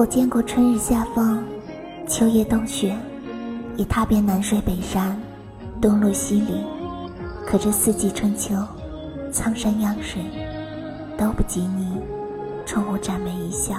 我见过春日夏风，秋夜冬雪，也踏遍南水北山，东落西岭，可这四季春秋，苍山泱水，都不及你冲我展眉一笑。